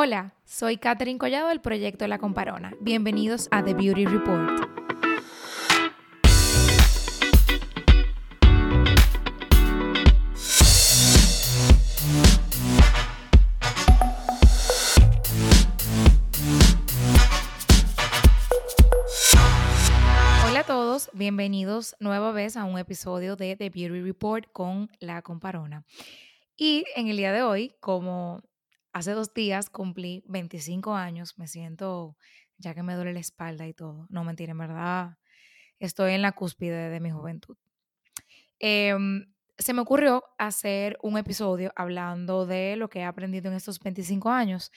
Hola, soy Katherine Collado del proyecto La Comparona. Bienvenidos a The Beauty Report. Hola a todos, bienvenidos nueva vez a un episodio de The Beauty Report con La Comparona. Y en el día de hoy, como hace dos días cumplí 25 años, me siento, ya que me duele la espalda y todo, no mentira, en verdad estoy en la cúspide de mi juventud. Em, se me ocurrió hacer un episodio hablando de lo que he aprendido en estos 25 años.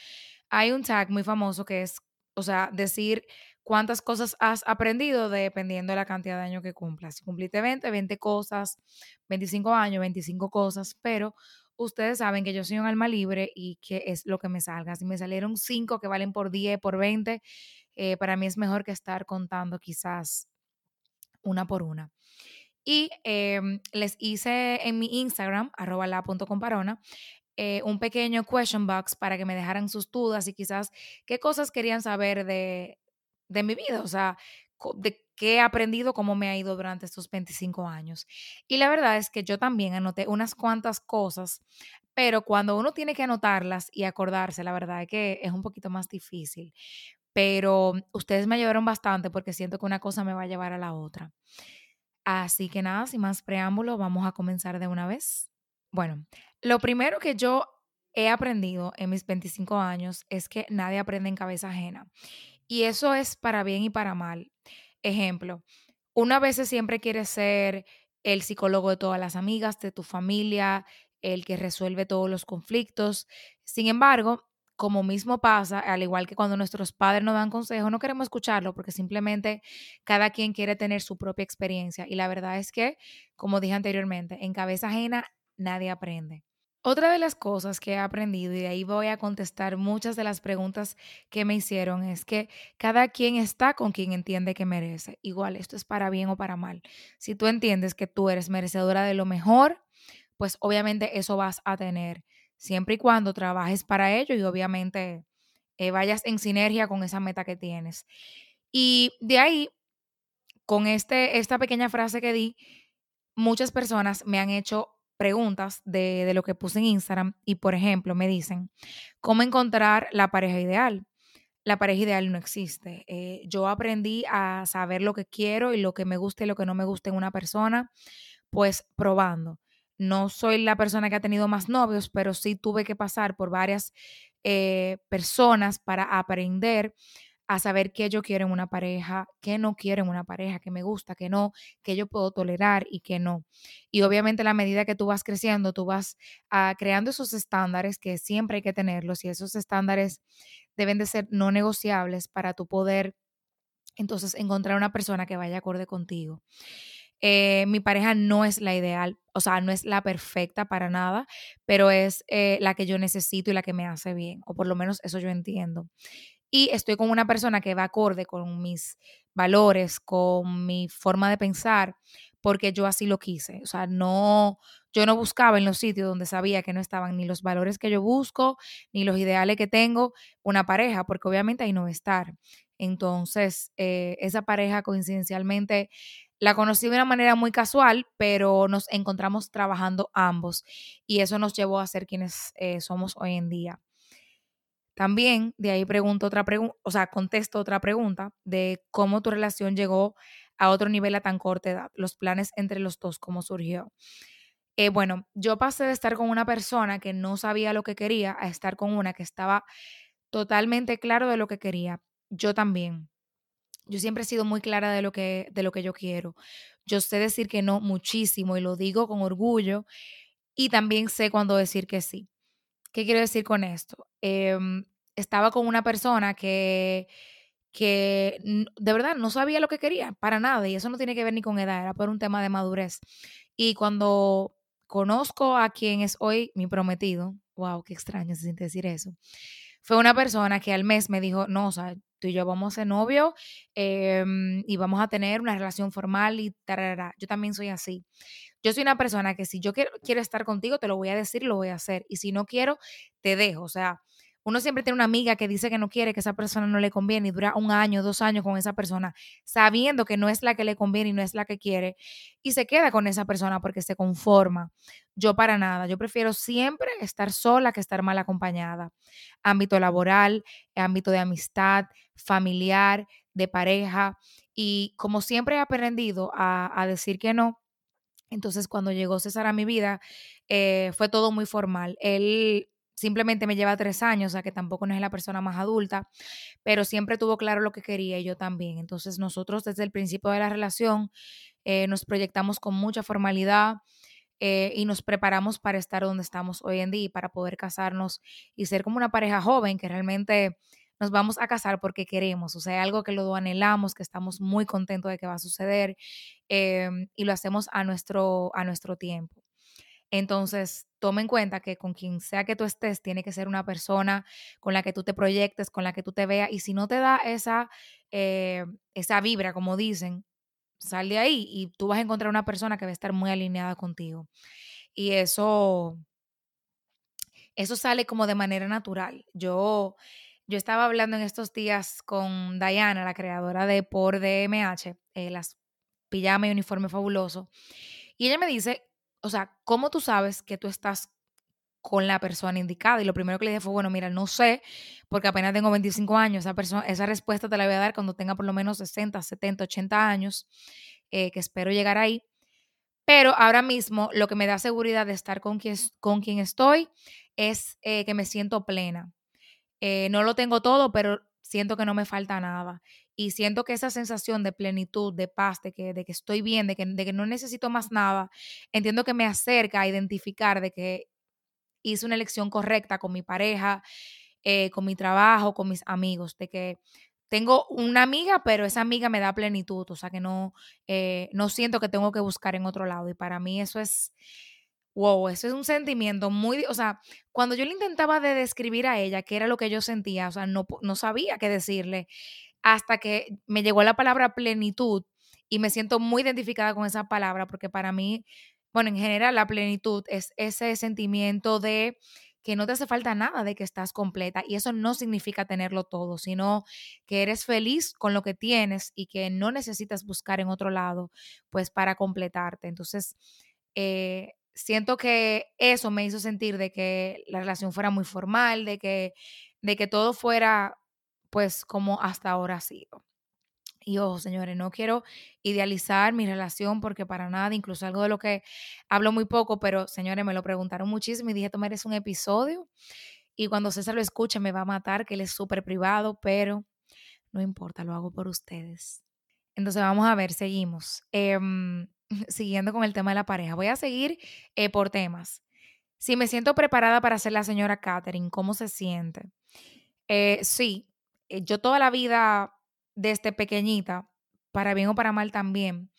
Hay un tag muy famoso que es, o sea, decir cuántas cosas has aprendido dependiendo de la cantidad de años que cumplas. Si cumpliste 20, 20 cosas, 25 años, 25 cosas, pero ustedes saben que yo soy un alma libre y que es lo que me salga. Si me salieron 5 que valen por 10, por 20, eh, para mí es mejor que estar contando quizás una por una. Y em, les hice en mi Instagram, arroba la.comparona, eh, un pequeño question box para que me dejaran sus dudas y quizás qué cosas querían saber de, de mi vida, o sea, de qué he aprendido, cómo me ha ido durante estos 25 años. Y la verdad es que yo también anoté unas cuantas cosas, pero cuando uno tiene que anotarlas y acordarse, la verdad es que es un poquito más difícil. Pero ustedes me ayudaron bastante porque siento que una cosa me va a llevar a la otra. Así que nada, sin más preámbulo, vamos a comenzar de una vez. Bueno, lo primero que yo he aprendido en mis 25 años es que nadie aprende en cabeza ajena. Y eso es para bien y para mal. Ejemplo, una vez siempre quiere ser el psicólogo de todas las amigas, de tu familia, el que resuelve todos los conflictos. Sin embargo, como mismo pasa, al igual que cuando nuestros padres nos dan consejos, no queremos escucharlo porque simplemente cada quien quiere tener su propia experiencia. Y la verdad es que, como dije anteriormente, en cabeza ajena nadie aprende. Otra de las cosas que he aprendido, y de ahí voy a contestar muchas de las preguntas que me hicieron, es que cada quien está con quien entiende que merece. Igual, esto es para bien o para mal. Si tú entiendes que tú eres merecedora de lo mejor, pues obviamente eso vas a tener, siempre y cuando trabajes para ello y obviamente eh, vayas en sinergia con esa meta que tienes. Y de ahí, con este, esta pequeña frase que di, muchas personas me han hecho preguntas de, lo que puse en Instagram y, por ejemplo, me dicen, ¿cómo encontrar la pareja ideal? La pareja ideal no existe. Eh, yo aprendí a saber lo que quiero y lo que me gusta y lo que no me gusta en una persona, pues probando. No soy la persona que ha tenido más novios, pero sí tuve que pasar por varias eh, personas para aprender a saber qué yo quiero en una pareja, qué no quiero en una pareja, qué me gusta, qué no, qué yo puedo tolerar y qué no. Y obviamente la medida que tú vas creciendo, tú vas ah, creando esos estándares que siempre hay que tenerlos y esos estándares deben de ser no negociables para tu poder entonces encontrar una persona que vaya acorde contigo. Eh, mi pareja no es la ideal, o sea, no es la perfecta para nada, pero es eh, la que yo necesito y la que me hace bien, o por lo menos eso yo entiendo y estoy con una persona que va acorde con mis valores, con mi forma de pensar, porque yo así lo quise. O sea, no, yo no buscaba en los sitios donde sabía que no estaban ni los valores que yo busco, ni los ideales que tengo, una pareja, porque obviamente ahí no va a estar. Entonces, eh, esa pareja coincidencialmente la conocí de una manera muy casual, pero nos encontramos trabajando ambos y eso nos llevó a ser quienes eh, somos hoy en día. También de ahí pregunto otra pregunta, o sea, contesto otra pregunta de cómo tu relación llegó a otro nivel a tan corta edad, los planes entre los dos, cómo surgió. Eh, bueno, yo pasé de estar con una persona que no sabía lo que quería a estar con una que estaba totalmente claro de lo que quería. Yo también. Yo siempre he sido muy clara de lo que, de lo que yo quiero. Yo sé decir que no muchísimo y lo digo con orgullo y también sé cuándo decir que sí. ¿Qué quiero decir con esto? Em, estaba con una persona que, que de verdad no sabía lo que quería para nada y eso no tiene que ver ni con edad, era por un tema de madurez. Y cuando conozco a quien es hoy mi prometido, wow, qué extraño se siente decir eso, fue una persona que al mes me dijo, no, o sea, tú y yo vamos a ser novio em, y vamos a tener una relación formal y tarará. Yo también soy así. Yo soy una persona que si yo quiero, quiero estar contigo, te lo voy a decir, lo voy a hacer. Y si no quiero, te dejo. O sea, uno siempre tiene una amiga que dice que no quiere, que esa persona no le conviene y dura un año, dos años con esa persona, sabiendo que no es la que le conviene y no es la que quiere, y se queda con esa persona porque se conforma. Yo para nada, yo prefiero siempre estar sola que estar mal acompañada. Ámbito laboral, ámbito de amistad, familiar, de pareja, y como siempre he aprendido a, a decir que no, entonces cuando llegó César a mi vida, eh, fue todo muy formal. Él simplemente me lleva tres años, o sea que tampoco no es la persona más adulta, pero siempre tuvo claro lo que quería y yo también. Entonces nosotros desde el principio de la relación eh, nos proyectamos con mucha formalidad eh, y nos preparamos para estar donde estamos hoy en día y para poder casarnos y ser como una pareja joven que realmente nos vamos a casar porque queremos, o sea, algo que lo anhelamos, que estamos muy contentos de que va a suceder em, y lo hacemos a nuestro, a nuestro tiempo. Entonces, toma en cuenta que con quien sea que tú estés, tiene que ser una persona con la que tú te proyectes, con la que tú te veas, y si no te da esa, eh, esa vibra, como dicen, sal de ahí y tú vas a encontrar una persona que va a estar muy alineada contigo. Y eso, eso sale como de manera natural. Yo yo estaba hablando en estos días con Diana, la creadora de Por DMH, eh, las pijama y uniforme fabuloso, y ella me dice, o sea, ¿cómo tú sabes que tú estás con la persona indicada? Y lo primero que le dije fue, bueno, mira, no sé, porque apenas tengo 25 años, esa, persona, esa respuesta te la voy a dar cuando tenga por lo menos 60, 70, 80 años, eh, que espero llegar ahí. Pero ahora mismo lo que me da seguridad de estar con quien, con estoy es eh, que me siento plena. Eh, no lo tengo todo, pero siento que no me falta nada. Y siento que esa sensación de plenitud, de paz, de que, de que estoy bien, de que, de que no necesito más nada, entiendo que me acerca a identificar de que hice una elección correcta con mi pareja, eh, con mi trabajo, con mis amigos, de que tengo una amiga, pero esa amiga me da plenitud, o sea que no, eh, no siento que tengo que buscar en otro lado. Y para mí eso es, Wow, eso es un sentimiento muy, o sea, cuando yo le intentaba de describir a ella qué era lo que yo sentía, o sea, no, no sabía qué decirle, hasta que me llegó la palabra plenitud y me siento muy identificada con esa palabra, porque para mí, bueno, en general la plenitud es ese sentimiento de que no te hace falta nada, de que estás completa. Y eso no significa tenerlo todo, sino que eres feliz con lo que tienes y que no necesitas buscar en otro lado, pues para completarte. Entonces, eh, siento que eso me hizo sentir de que la relación fuera muy formal, de que, de que todo fuera pues como hasta ahora ha sido. Y ojo, señores, no quiero idealizar mi relación porque para nada, incluso algo de lo que hablo muy poco, pero señores, me lo preguntaron muchísimo y dije, tomar es un episodio. Y cuando César lo escuche me va a matar, que él es súper privado, pero no importa, lo hago por ustedes. Entonces vamos a ver, seguimos. Em, siguiendo con el tema de la pareja, voy a seguir eh, por temas. Si me siento preparada para ser la señora Catherine, ¿cómo se siente? Eh, sí, eh, yo toda la vida, desde pequeñita, para bien o para mal también,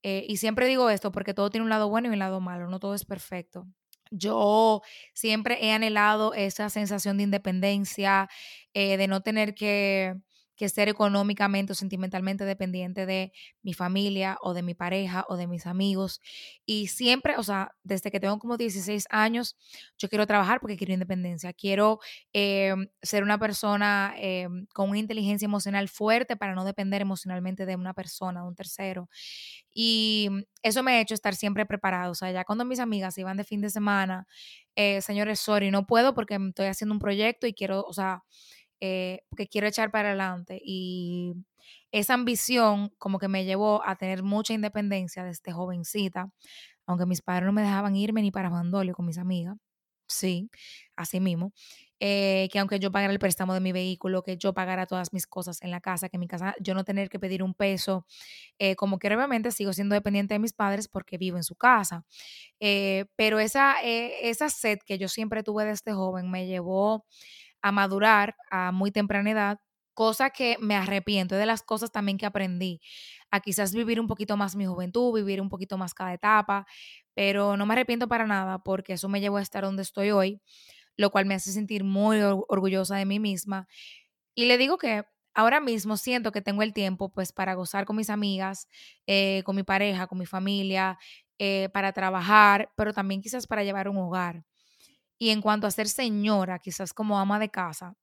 y siempre digo esto porque todo tiene un lado bueno y un lado malo, no todo es perfecto. Yo siempre he anhelado esa sensación de independencia, de no tener que que ser económicamente o sentimentalmente dependiente de mi familia o de mi pareja o de mis amigos. Y siempre, o sea, desde que tengo como 16 años, yo quiero trabajar porque quiero independencia. Quiero em, ser una persona em, con una inteligencia emocional fuerte para no depender emocionalmente de una persona, de un tercero. Y eso me ha hecho estar siempre preparado. O sea, ya cuando mis amigas iban de fin de semana, eh, señores, sorry, no puedo porque estoy haciendo un proyecto y quiero, o sea, eh, porque quiero echar para adelante. Y esa ambición como que me llevó a tener mucha independencia desde jovencita, aunque mis padres no me dejaban irme ni para Mandolio con mis amigas. Sí, así mismo. Eh, que aunque yo pagara el préstamo de mi vehículo, que yo pagara todas mis cosas en la casa, que en mi casa yo no tener que pedir un peso, eh, como que obviamente sigo siendo dependiente de mis padres porque vivo en su casa. pero esa, esa sed que yo siempre tuve desde joven me llevó a madurar a muy temprana edad, cosa que me arrepiento, de las cosas también que aprendí, a quizás vivir un poquito más mi juventud, vivir un poquito más cada etapa, pero no me arrepiento para nada porque eso me llevó a estar donde estoy hoy, lo cual me hace sentir muy orgullosa de mí misma. Y le digo que ahora mismo siento que tengo el tiempo pues para gozar con mis amigas, eh, con mi pareja, con mi familia, eh, para trabajar, pero también quizás para llevar un hogar. Y en cuanto a ser señora, quizás como ama de casa,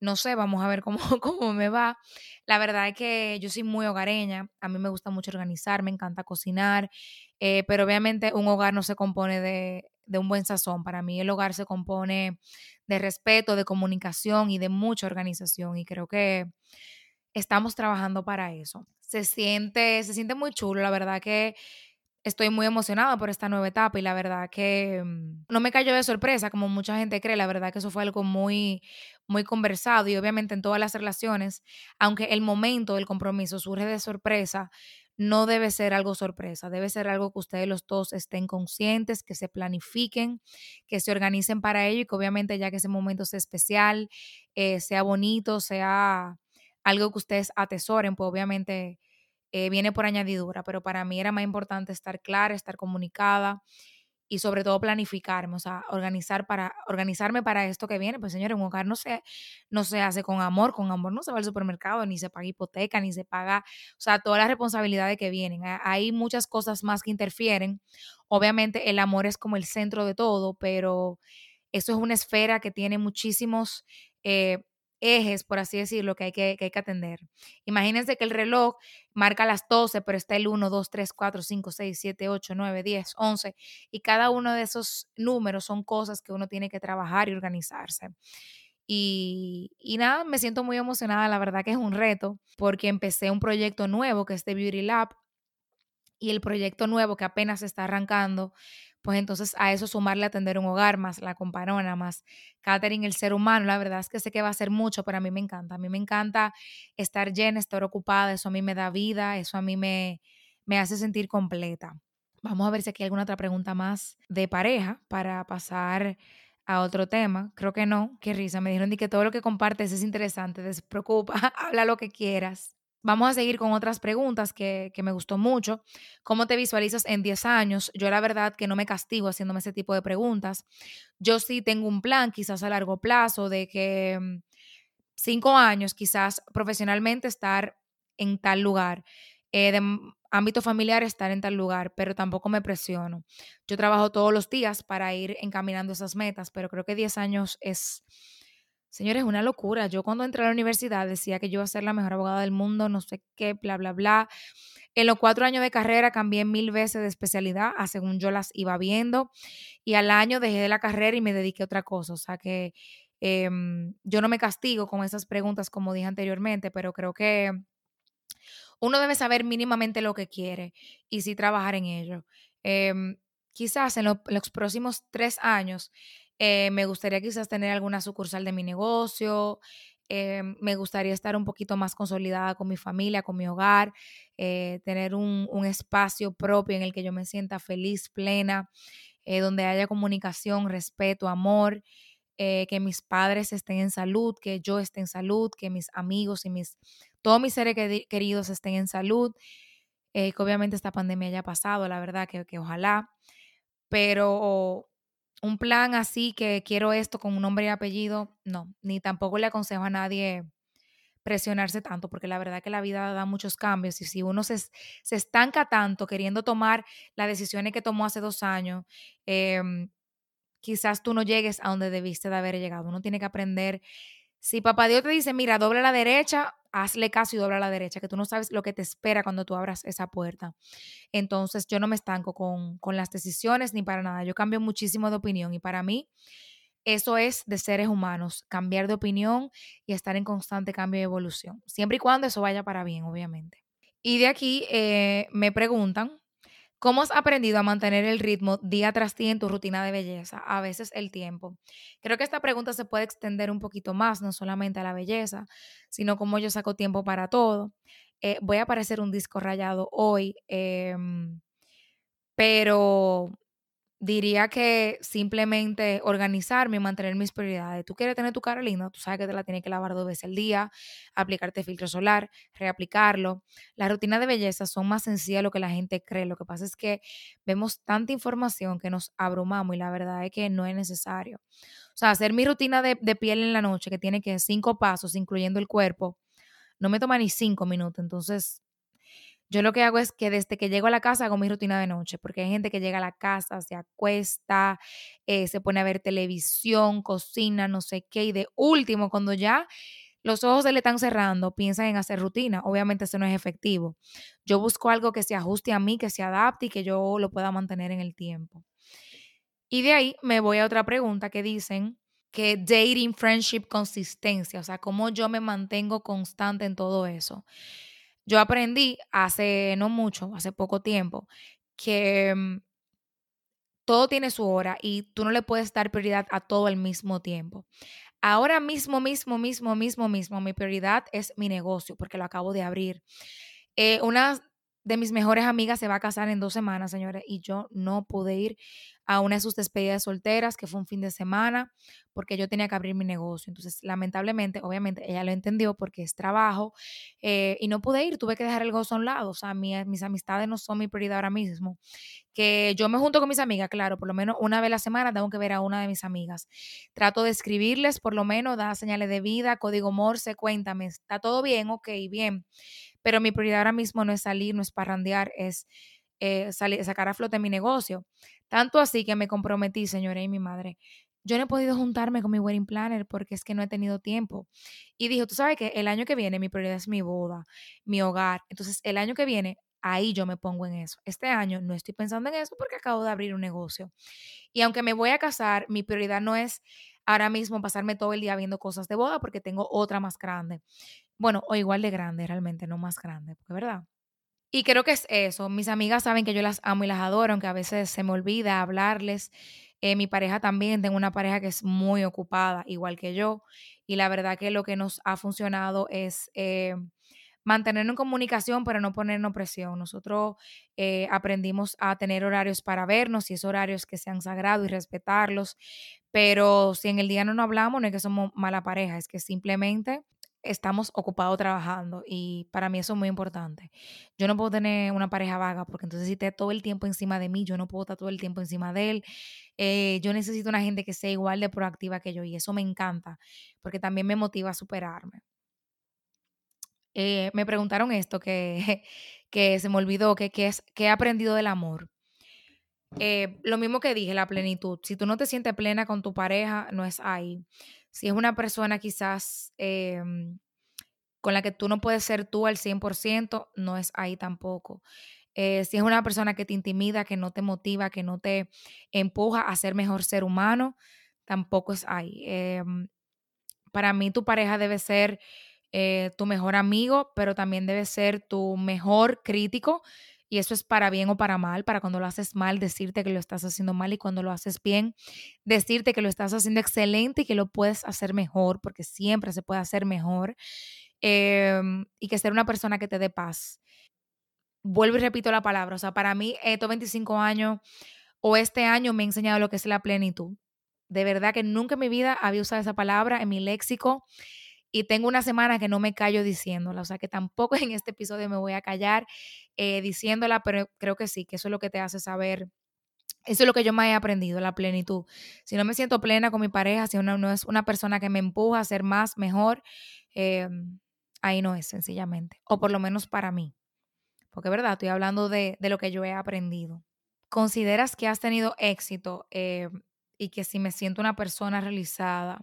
no sé, vamos a ver cómo, cómo me va. La verdad es que yo soy muy hogareña, a mí me gusta mucho organizar, me encanta cocinar, eh, pero obviamente un hogar no se compone de, de un buen sazón. Para mí el hogar se compone de respeto, de comunicación y de mucha organización y creo que estamos trabajando para eso. Se siente, se siente muy chulo, la verdad que estoy muy emocionada por esta nueva etapa y la verdad que mm, no me cayó de sorpresa como mucha gente cree, la verdad que eso fue algo muy muy conversado y obviamente en todas las relaciones, aunque el momento del compromiso surge de sorpresa, no debe ser algo sorpresa, debe ser algo que ustedes los dos estén conscientes, que se planifiquen, que se organicen para ello y que obviamente ya que ese momento sea especial, eh, sea bonito, sea algo que ustedes atesoren, pues obviamente eh, viene por añadidura, pero para mí era más importante estar clara, estar comunicada y sobre todo planificarme, o sea, organizar para, organizarme para esto que viene. Pues señores, un hogar no se, no se hace con amor, con amor no se va al supermercado, ni se paga hipoteca, ni se paga, o sea, todas las responsabilidades que vienen. Hay muchas cosas más que interfieren. Obviamente el amor es como el centro de todo, pero eso es una esfera que tiene muchísimos... Eh, ejes, por así decirlo, que hay que, que hay que atender. Imagínense que el reloj marca las 12, pero está el 1, 2, 3, 4, 5, 6, 7, 8, 9, 10, 11, y cada uno de esos números son cosas que uno tiene que trabajar y organizarse. Y, y, nada, me siento muy emocionada, la verdad que es un reto, porque empecé un proyecto nuevo que es de Beauty Lab, y el proyecto nuevo que apenas está arrancando, pues entonces a eso sumarle atender un hogar, más la comparona, más catering, el ser humano, la verdad es que sé que va a ser mucho, pero a mí me encanta. A mí me encanta estar llena, estar ocupada, eso a mí me da vida, eso a mí me, me hace sentir completa. Vamos a ver si aquí hay alguna otra pregunta más de pareja para pasar a otro tema. Creo que no, qué risa. Me dijeron que todo lo que compartes es interesante, despreocupa, habla lo que quieras. Vamos a seguir con otras preguntas que, me gustó mucho. ¿Cómo te visualizas en 10 años? Yo la verdad que no me castigo haciéndome ese tipo de preguntas. Yo sí tengo un plan, quizás a largo plazo, de que mm, cinco años, quizás profesionalmente estar en tal lugar. Eh, de ámbito familiar estar en tal lugar, pero tampoco me presiono. Yo trabajo todos los días para ir encaminando esas metas, pero creo que 10 años es Señores, una locura. Yo cuando entré a la universidad decía que yo iba a ser la mejor abogada del mundo, no sé qué, bla, bla, bla. En los cuatro años de carrera cambié mil veces de especialidad, según yo las iba viendo. Y al año dejé de la carrera y me dediqué a otra cosa. O sea que em, yo no me castigo con esas preguntas, como dije anteriormente, pero creo que uno debe saber mínimamente lo que quiere y sí trabajar en ello. Em, quizás en los próximos tres años eh, me gustaría quizás tener alguna sucursal de mi negocio. Eh, me gustaría estar un poquito más consolidada con mi familia, con mi hogar, eh, tener un, espacio propio en el que yo me sienta feliz, plena, donde haya comunicación, respeto, amor, que mis padres estén en salud, que yo esté en salud, que mis amigos y mis, todos mis seres queridos estén en salud, que obviamente esta pandemia haya pasado, la verdad que, que ojalá, pero un plan así que quiero esto con un nombre y apellido, no, ni tampoco le aconsejo a nadie presionarse tanto, porque la verdad que la vida da muchos cambios y si uno se, se estanca tanto queriendo tomar las decisiones que tomó hace dos años, em, quizás tú no llegues a donde debiste de haber llegado. Uno tiene que aprender. Si papá Dios te dice, mira, dobla la derecha, hazle caso y dobla la derecha, que tú no sabes lo que te espera cuando tú abras esa puerta. Entonces yo no me estanco con, con las decisiones ni para nada. Yo cambio muchísimo de opinión y para mí eso es de seres humanos, cambiar de opinión y estar en constante cambio y evolución, siempre y cuando eso vaya para bien, obviamente. Y de aquí eh, me preguntan, ¿Cómo has aprendido a mantener el ritmo día tras día en tu rutina de belleza? A veces el tiempo. Creo que esta pregunta se puede extender un poquito más, no solamente a la belleza, sino cómo yo saco tiempo para todo. Eh, voy a aparecer un disco rayado hoy, em, pero diría que simplemente organizarme y mantener mis prioridades. Tú quieres tener tu cara linda, tú sabes que te la tienes que lavar dos veces al día, aplicarte filtro solar, reaplicarlo. Las rutinas de belleza son más sencillas de lo que la gente cree. Lo que pasa es que vemos tanta información que nos abrumamos y la verdad es que no es necesario. O sea, hacer mi rutina de, de piel en la noche, que tiene que cinco pasos, incluyendo el cuerpo, no me toma ni cinco minutos. Entonces, yo lo que hago es que desde que llego a la casa hago mi rutina de noche, porque hay gente que llega a la casa, se acuesta, eh, se pone a ver televisión, cocina, no sé qué, y de último, cuando ya los ojos se le están cerrando, piensan en hacer rutina. Obviamente eso no es efectivo. Yo busco algo que se ajuste a mí, que se adapte y que yo lo pueda mantener en el tiempo. Y de ahí me voy a otra pregunta que dicen que dating, friendship, consistencia, o sea, cómo yo me mantengo constante en todo eso. Yo aprendí hace no mucho, hace poco tiempo, que mm, todo tiene su hora y tú no le puedes dar prioridad a todo al mismo tiempo. Ahora mismo, mismo, mismo, mismo, mismo, mi prioridad es mi negocio porque lo acabo de abrir. Eh, una de mis mejores amigas se va a casar en dos semanas, señores, y yo no pude ir a una de sus despedidas solteras, que fue un fin de semana, porque yo tenía que abrir mi negocio. Entonces, lamentablemente, obviamente, ella lo entendió porque es trabajo eh, y no pude ir, tuve que dejar el gozo a un lado. O sea, mis amistades no son mi prioridad ahora mismo. Que yo me junto con mis amigas, claro, por lo menos una vez a la semana tengo que ver a una de mis amigas. Trato de escribirles, por lo menos, dar señales de vida, código Morse, cuéntame, ¿está todo bien? Ok, bien pero mi prioridad ahora mismo no es salir, no es parrandear, es eh, salir, sacar a flote mi negocio. Tanto así que me comprometí, señora y mi madre. Yo no he podido juntarme con mi wedding planner porque es que no he tenido tiempo. Y dijo, tú sabes que el año que viene mi prioridad es mi boda, mi hogar. Entonces, el año que viene, ahí yo me pongo en eso. Este año no estoy pensando en eso porque acabo de abrir un negocio. Y aunque me voy a casar, mi prioridad no es ahora mismo pasarme todo el día viendo cosas de boda porque tengo otra más grande. Bueno, o igual de grande realmente, no más grande, porque verdad. Y creo que es eso. Mis amigas saben que yo las amo y las adoro, aunque a veces se me olvida hablarles. Eh, mi pareja también, tengo una pareja que es muy ocupada, igual que yo. Y la verdad que lo que nos ha funcionado es eh, mantenernos en comunicación, pero no ponernos presión. Nosotros eh, aprendimos a tener horarios para vernos y esos horarios que sean sagrados y respetarlos. Pero si en el día no nos hablamos, no es que somos mala pareja, es que simplemente estamos ocupados trabajando y para mí eso es muy importante. Yo no puedo tener una pareja vaga porque entonces si esté todo el tiempo encima de mí, yo no puedo estar todo el tiempo encima de él. Eh, yo necesito una gente que sea igual de proactiva que yo y eso me encanta porque también me motiva a superarme. Eh, me preguntaron esto que, que se me olvidó, que, que es, que he aprendido del amor. Eh, lo mismo que dije, la plenitud. Si tú no te sientes plena con tu pareja, no es ahí. Si es una persona quizás em, con la que tú no puedes ser tú al 100%, no es ahí tampoco. Eh, si es una persona que te intimida, que no te motiva, que no te empuja a ser mejor ser humano, tampoco es ahí. Em, para mí tu pareja debe ser eh, tu mejor amigo, pero también debe ser tu mejor crítico y eso es para bien o para mal, para cuando lo haces mal, decirte que lo estás haciendo mal y cuando lo haces bien, decirte que lo estás haciendo excelente y que lo puedes hacer mejor, porque siempre se puede hacer mejor, em, y que ser una persona que te dé paz. Vuelvo y repito la palabra, o sea, para mí estos 25 años o este año me ha enseñado lo que es la plenitud. De verdad que nunca en mi vida había usado esa palabra en mi léxico y tengo una semana que no me callo diciéndola, o sea que tampoco en este episodio me voy a callar eh, diciéndola, pero creo que sí, que eso es lo que te hace saber. Eso es lo que yo me he aprendido, la plenitud. Si no me siento plena con mi pareja, si no es una persona que me empuja a ser más, mejor, eh, ahí no es sencillamente. O por lo menos para mí. Porque verdad, estoy hablando de, lo que yo he aprendido. ¿Consideras que has tenido éxito eh, y que si me siento una persona realizada,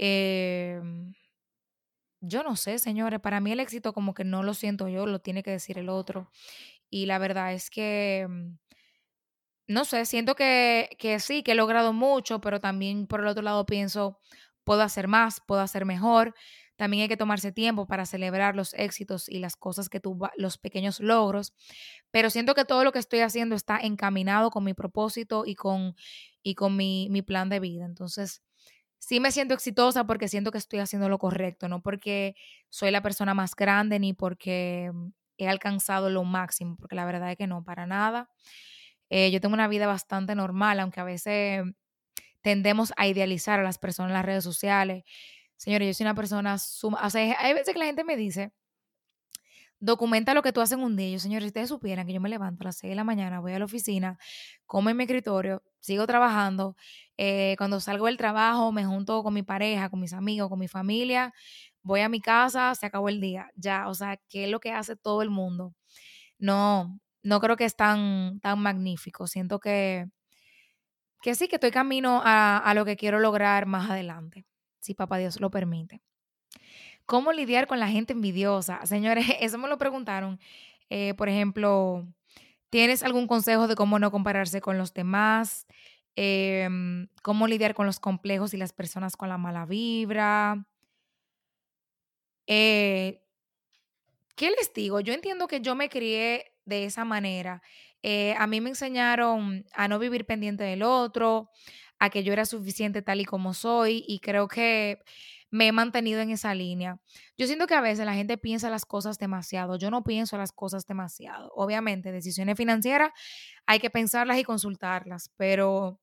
eh, yo no sé, señores, para mí el éxito como que no lo siento yo, lo tiene que decir el otro. Y la verdad es que, mm, no sé, siento que, que sí, que he logrado mucho, pero también por el otro lado pienso, puedo hacer más, puedo hacer mejor. También hay que tomarse tiempo para celebrar los éxitos y las cosas que tú, los pequeños logros. Pero siento que todo lo que estoy haciendo está encaminado con mi propósito y con, y con mi, mi plan de vida. Entonces, sí me siento exitosa porque siento que estoy haciendo lo correcto, no porque soy la persona más grande ni porque mm, he alcanzado lo máximo, porque la verdad es que no, para nada. Eh, yo tengo una vida bastante normal, aunque a veces tendemos a idealizar a las personas en las redes sociales. Señores, yo soy una persona suma, o sea, hay veces que la gente me dice, documenta lo que tú haces en un día. Yo, señores, si ustedes supieran que yo me levanto a las 6 de la mañana, voy a la oficina, como en mi escritorio, sigo trabajando. Eh, cuando salgo del trabajo, me junto con mi pareja, con mis amigos, con mi familia, voy a mi casa, se acabó el día. Ya, o sea, ¿qué es lo que hace todo el mundo? no, no creo que es tan, tan magnífico. Siento que, que sí, que estoy camino a, a lo que quiero lograr más adelante, si papá Dios lo permite. ¿Cómo lidiar con la gente envidiosa? Señores, eso me lo preguntaron. Eh, por ejemplo, ¿tienes algún consejo de cómo no compararse con los demás? Em, ¿Cómo lidiar con los complejos y las personas con la mala vibra? Eh, ¿Qué les digo? Yo entiendo que yo me crié de esa manera. Eh, a mí me enseñaron a no vivir pendiente del otro, a que yo era suficiente tal y como soy y creo que me he mantenido en esa línea. Yo siento que a veces la gente piensa las cosas demasiado. Yo no pienso las cosas demasiado. Obviamente, decisiones financieras hay que pensarlas y consultarlas, pero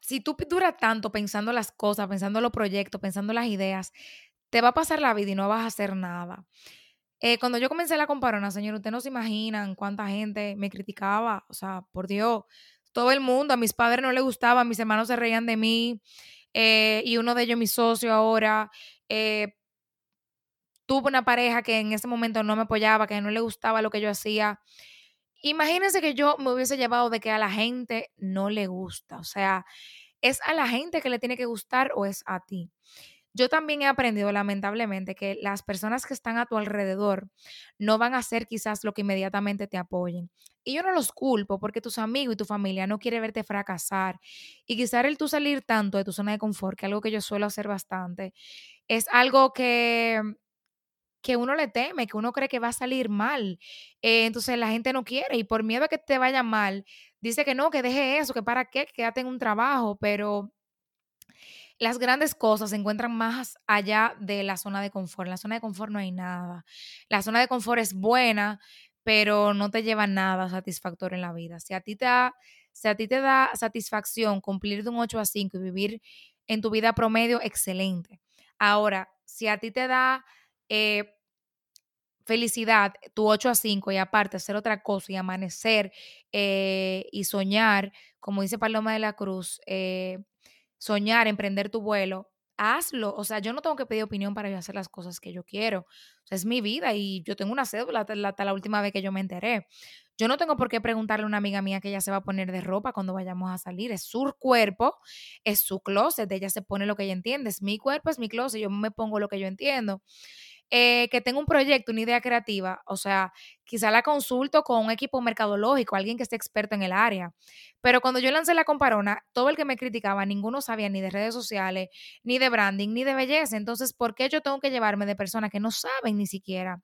si tú duras tanto pensando las cosas, pensando los proyectos, pensando las ideas, te va a pasar la vida y no vas a hacer nada. Eh, cuando yo comencé la comparona, señor, ustedes no se imaginan cuánta gente me criticaba. O sea, por Dios, todo el mundo, a mis padres no les gustaba, mis hermanos se reían de mí. Eh, y uno de ellos, mi socio ahora, eh, tuvo una pareja que en ese momento no me apoyaba, que no le gustaba lo que yo hacía. Imagínense que yo me hubiese llevado de que a la gente no le gusta. O sea, ¿es a la gente que le tiene que gustar o es a ti? Yo también he aprendido, lamentablemente, que las personas que están a tu alrededor no van a hacer quizás lo que inmediatamente te apoyen. Y yo no los culpo porque tus amigos y tu familia no quieren verte fracasar. Y quizás el tú salir tanto de tu zona de confort, que es algo que yo suelo hacer bastante, es algo que que uno le teme, que uno cree que va a salir mal. Eh, entonces la gente no quiere y por miedo a que te vaya mal, dice que no, que deje eso, que para qué, que quédate en un trabajo, pero las grandes cosas se encuentran más allá de la zona de confort. En la zona de confort no hay nada. La zona de confort es buena, pero no te lleva nada satisfactorio en la vida. Si a ti te da, si a ti te da satisfacción cumplir de un 8 a 5 y vivir en tu vida promedio, excelente. Ahora, si a ti te da eh, felicidad tu 8 a 5 y aparte hacer otra cosa y amanecer eh, y soñar, como dice Paloma de la Cruz, eh, soñar, emprender tu vuelo, hazlo. O sea, yo no tengo que pedir opinión para hacer las cosas que yo quiero. Es mi vida y yo tengo una cédula hasta la, última vez que yo me enteré. Yo no tengo por qué preguntarle a una amiga mía que ella se va a poner de ropa cuando vayamos a salir. Es su cuerpo, es su closet. Ella se pone lo que ella entiende. Es mi cuerpo, es mi closet. Yo me pongo lo que yo entiendo. Eh, que tengo un proyecto, una idea creativa, o sea, quizá la consulto con un equipo mercadológico, alguien que esté experto en el área. Pero cuando yo lancé la comparona, todo el que me criticaba, ninguno sabía ni de redes sociales, ni de branding, ni de belleza. Entonces, ¿por qué yo tengo que llevarme de personas que no saben ni siquiera?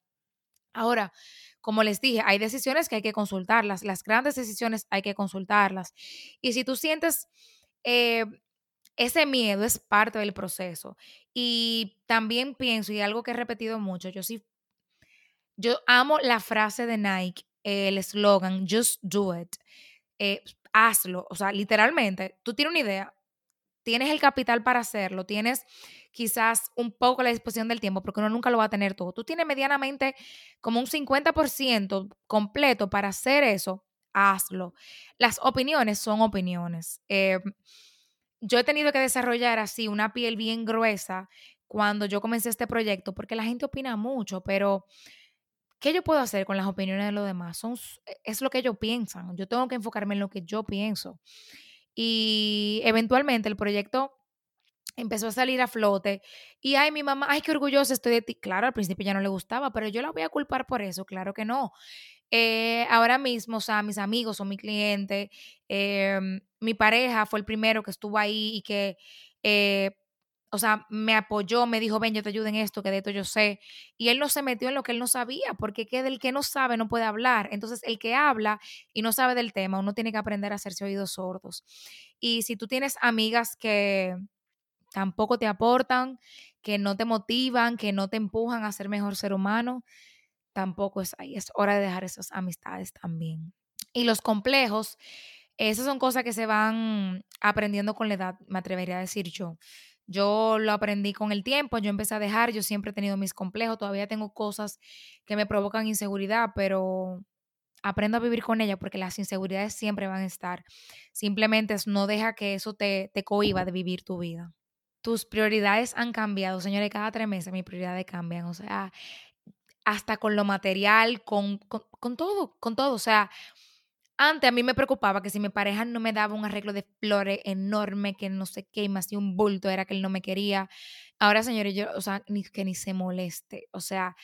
Ahora, como les dije, hay decisiones que hay que consultarlas, las grandes decisiones hay que consultarlas. Y si tú sientes eh, ese miedo es parte del proceso. Y también pienso, y algo que he repetido mucho, yo sí, yo amo la frase de Nike, el eslogan, just do it. Eh, hazlo, o sea, literalmente, tú tienes una idea, tienes el capital para hacerlo, tienes quizás un poco la disposición del tiempo, porque uno nunca lo va a tener todo. Tú tienes medianamente como un 50% completo para hacer eso, hazlo. Las opiniones son opiniones. Eh, yo he tenido que desarrollar así una piel bien gruesa cuando yo comencé este proyecto, porque la gente opina mucho, pero ¿qué yo puedo hacer con las opiniones de los demás? Son, e, es lo que ellos piensan. Yo tengo que enfocarme en lo que yo pienso. Y eventualmente el proyecto empezó a salir a flote y ay mi mamá, ay qué orgullosa estoy de ti. Claro, al principio ya no le gustaba, pero yo la voy a culpar por eso, claro que no. Eh, ahora mismo, o sea, mis amigos son mi cliente, em, mi pareja fue el primero que estuvo ahí y que, eh, o sea, me apoyó, me dijo, ven, yo te ayudo en esto, que de esto yo sé. Y él no se metió en lo que él no sabía, porque que del que no sabe no puede hablar. Entonces, el que habla y no sabe del tema, uno tiene que aprender a hacerse oídos sordos. Y si tú tienes amigas que tampoco te aportan, que no te motivan, que no te empujan a ser mejor ser humano, tampoco es ahí. Es hora de dejar esas amistades también. Y los complejos, esas son cosas que se van aprendiendo con la edad, me atrevería a decir yo. Yo lo aprendí con el tiempo, yo empecé a dejar, yo siempre he tenido mis complejos, todavía tengo cosas que me provocan inseguridad, pero aprendo a vivir con ellas porque las inseguridades siempre van a estar. Simplemente no deja que eso te, te cohiba de vivir tu vida. Tus prioridades han cambiado, señores, cada tres meses mis prioridades cambian. O sea, hasta con lo material, con, con, todo, con todo. O sea, antes a mí me preocupaba que si mi pareja no me daba un arreglo de flores enorme, que no sé qué, y me hacía un bulto, era que él no me quería. Ahora, señores, yo, o sea, ni, que ni se moleste. O sea,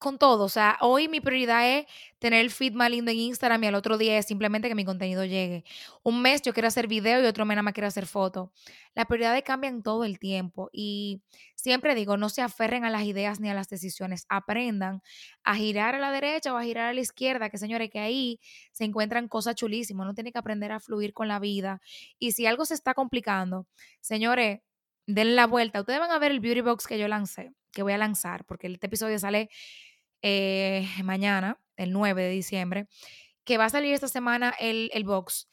con todo. O sea, hoy mi prioridad es tener el feed más lindo en Instagram y al otro día es simplemente que mi contenido llegue. Un mes yo quiero hacer video y otro mes nada más quiero hacer foto. Las prioridades cambian todo el tiempo y siempre digo, no se aferren a las ideas ni a las decisiones. Aprendan a girar a la derecha o a girar a la izquierda, que señores, que ahí se encuentran cosas chulísimas. Uno tiene que aprender a fluir con la vida. Y si algo se está complicando, señores, den la vuelta. Ustedes van a ver el beauty box que yo lancé, que voy a lanzar, porque este episodio sale eh, mañana, el 9 de diciembre, que va a salir esta semana el, el box.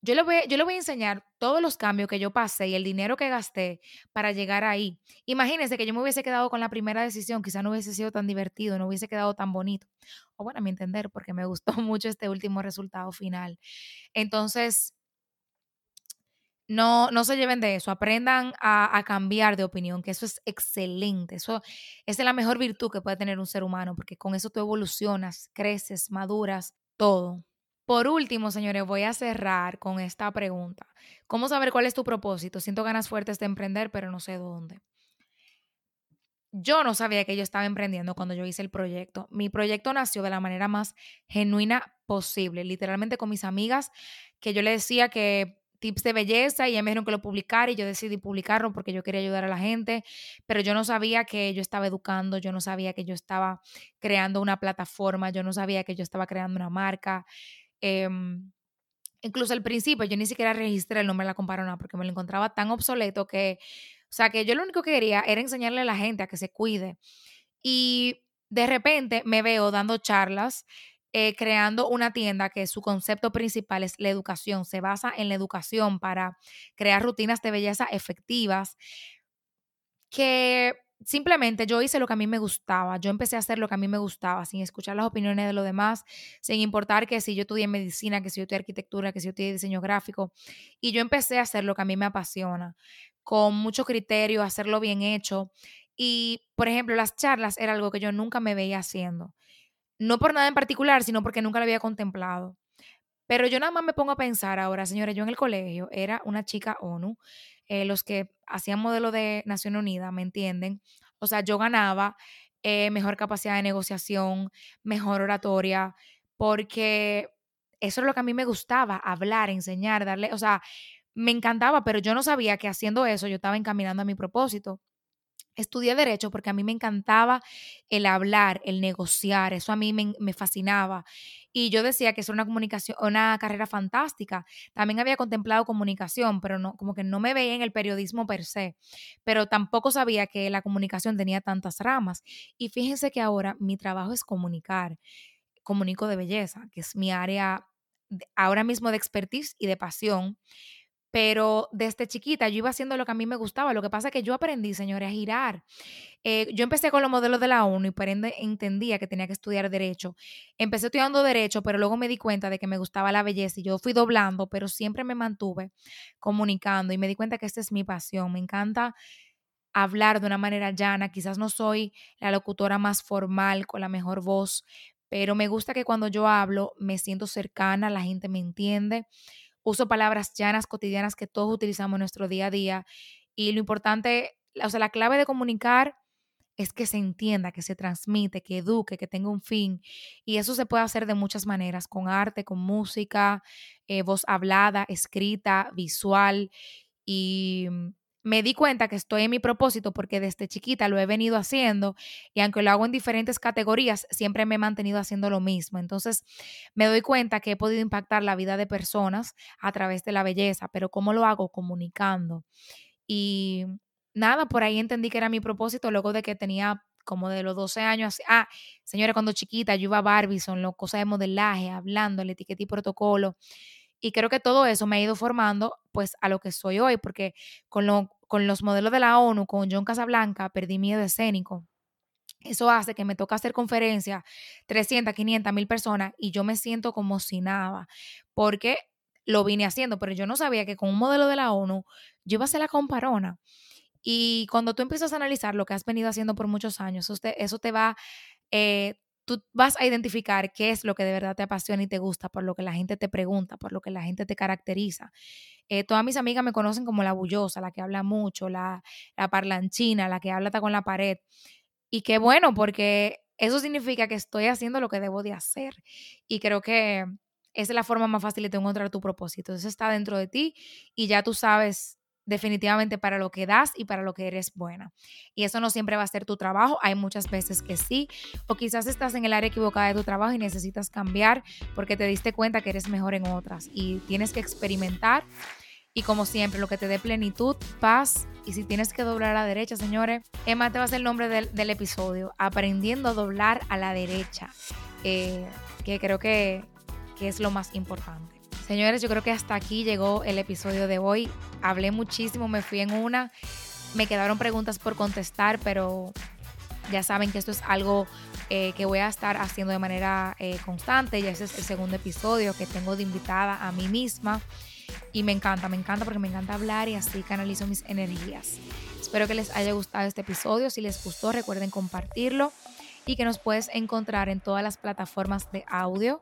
Yo le, voy, yo le voy a enseñar todos los cambios que yo pasé y el dinero que gasté para llegar ahí. Imagínense que yo me hubiese quedado con la primera decisión, quizá no hubiese sido tan divertido, no hubiese quedado tan bonito. O bueno, a mi entender, porque me gustó mucho este último resultado final. Entonces, no, no se lleven de eso, aprendan a, cambiar de opinión, que eso es excelente, eso es la mejor virtud que puede tener un ser humano, porque con eso tú evolucionas, creces, maduras, todo. Por último, señores, voy a cerrar con esta pregunta. ¿Cómo saber cuál es tu propósito? Siento ganas fuertes de emprender, pero no sé dónde. Yo no sabía que yo estaba emprendiendo cuando yo hice el proyecto. Mi proyecto nació de la manera más genuina posible, literalmente con mis amigas, que yo le decía que tips de belleza y ya me dijeron que lo publicara y yo decidí publicarlo porque yo quería ayudar a la gente, pero yo no sabía que yo estaba educando, yo no sabía que yo estaba creando una plataforma, yo no sabía que yo estaba creando una marca. Em, incluso al principio yo ni siquiera registré el nombre de la comparona porque me lo encontraba tan obsoleto que, o sea, que yo lo único que quería era enseñarle a la gente a que se cuide. Y de repente me veo dando charlas eh, creando una tienda que su concepto principal es la educación, se basa en la educación para crear rutinas de belleza efectivas, que simplemente yo hice lo que a mí me gustaba, yo empecé a hacer lo que a mí me gustaba, sin escuchar las opiniones de los demás, sin importar que si yo estudié medicina, que si yo estudié arquitectura, que si yo estudié diseño gráfico, y yo empecé a hacer lo que a mí me apasiona, con mucho criterio, hacerlo bien hecho. Y, por ejemplo, las charlas era algo que yo nunca me veía haciendo. No por nada en particular, sino porque nunca lo había contemplado. Pero yo nada más me pongo a pensar ahora, señores, yo en el colegio era una chica ONU, eh, los que hacían modelo de Naciones Unidas, ¿me entienden? O sea, yo ganaba eh, mejor capacidad de negociación, mejor oratoria, porque eso es lo que a mí me gustaba, hablar, enseñar, darle, o sea, me encantaba, pero yo no sabía que haciendo eso yo estaba encaminando a mi propósito. Estudié derecho porque a mí me encantaba el hablar, el negociar, eso a mí me, fascinaba. Y yo decía que es una comunicación, una carrera fantástica. También había contemplado comunicación, pero no, como que no me veía en el periodismo per se. Pero tampoco sabía que la comunicación tenía tantas ramas. Y fíjense que ahora mi trabajo es comunicar. Comunico de belleza, que es mi área ahora mismo de expertise y de pasión pero desde chiquita yo iba haciendo lo que a mí me gustaba. Lo que pasa es que yo aprendí, señores, a girar. Eh, yo empecé con los modelos de la ONU y por ende entendía que tenía que estudiar Derecho. Empecé estudiando Derecho, pero luego me di cuenta de que me gustaba la belleza y yo fui doblando, pero siempre me mantuve comunicando y me di cuenta que esta es mi pasión. Me encanta hablar de una manera llana. Quizás no soy la locutora más formal, con la mejor voz, pero me gusta que cuando yo hablo me siento cercana, la gente me entiende uso palabras llanas, cotidianas que todos utilizamos en nuestro día a día. Y lo importante, o sea, la clave de comunicar es que se entienda, que se transmite, que eduque, que tenga un fin. Y eso se puede hacer de muchas maneras, con arte, con música, eh, voz hablada, escrita, visual. Y mm, me di cuenta que estoy en mi propósito porque desde chiquita lo he venido haciendo y aunque lo hago en diferentes categorías, siempre me he mantenido haciendo lo mismo. Entonces me doy cuenta que he podido impactar la vida de personas a través de la belleza, pero ¿cómo lo hago? Comunicando. Y nada, por ahí entendí que era mi propósito luego de que tenía como de los 12 años. Ah, señora, cuando chiquita yo iba a Barbizon, lo, cosas de modelaje, hablando, el etiqueta y protocolo. Y creo que todo eso me ha ido formando pues a lo que soy hoy, porque con, lo, con los modelos de la ONU, con John Casablanca, perdí miedo escénico. Eso hace que me toca hacer conferencias, 300, 500, mil personas, y yo me siento como si nada, porque lo vine haciendo, pero yo no sabía que con un modelo de la ONU yo iba a ser la comparona. Y cuando tú empiezas a analizar lo que has venido haciendo por muchos años, eso te, eso te va, eh, tú vas a identificar qué es lo que de verdad te apasiona y te gusta, por lo que la gente te pregunta, por lo que la gente te caracteriza. Eh, todas mis amigas me conocen como la bullosa, la que habla mucho, la, la parlanchina, la que habla hasta con la pared. Y qué bueno, porque eso significa que estoy haciendo lo que debo de hacer. Y creo que esa es la forma más fácil de encontrar tu propósito. Eso está dentro de ti y ya tú sabes definitivamente para lo que das y para lo que eres buena. Y eso no siempre va a ser tu trabajo, hay muchas veces que sí, o quizás estás en el área equivocada de tu trabajo y necesitas cambiar porque te diste cuenta que eres mejor en otras y tienes que experimentar. Y como siempre, lo que te dé plenitud, paz. Y si tienes que doblar a la derecha, señores, Emma te va a ser el nombre del, episodio, aprendiendo a doblar a la derecha, eh, que creo que, que es lo más importante. Señores, yo creo que hasta aquí llegó el episodio de hoy. Hablé muchísimo, me fui en una. Me quedaron preguntas por contestar, pero ya saben que esto es algo eh, que voy a estar haciendo de manera eh, constante. Ya ese es el segundo episodio que tengo de invitada a mí misma. Y me encanta, me encanta porque me encanta hablar y así canalizo mis energías. Espero que les haya gustado este episodio. Si les gustó, recuerden compartirlo y que nos puedes encontrar en todas las plataformas de audio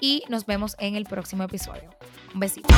y nos vemos en el próximo episodio. Un besito.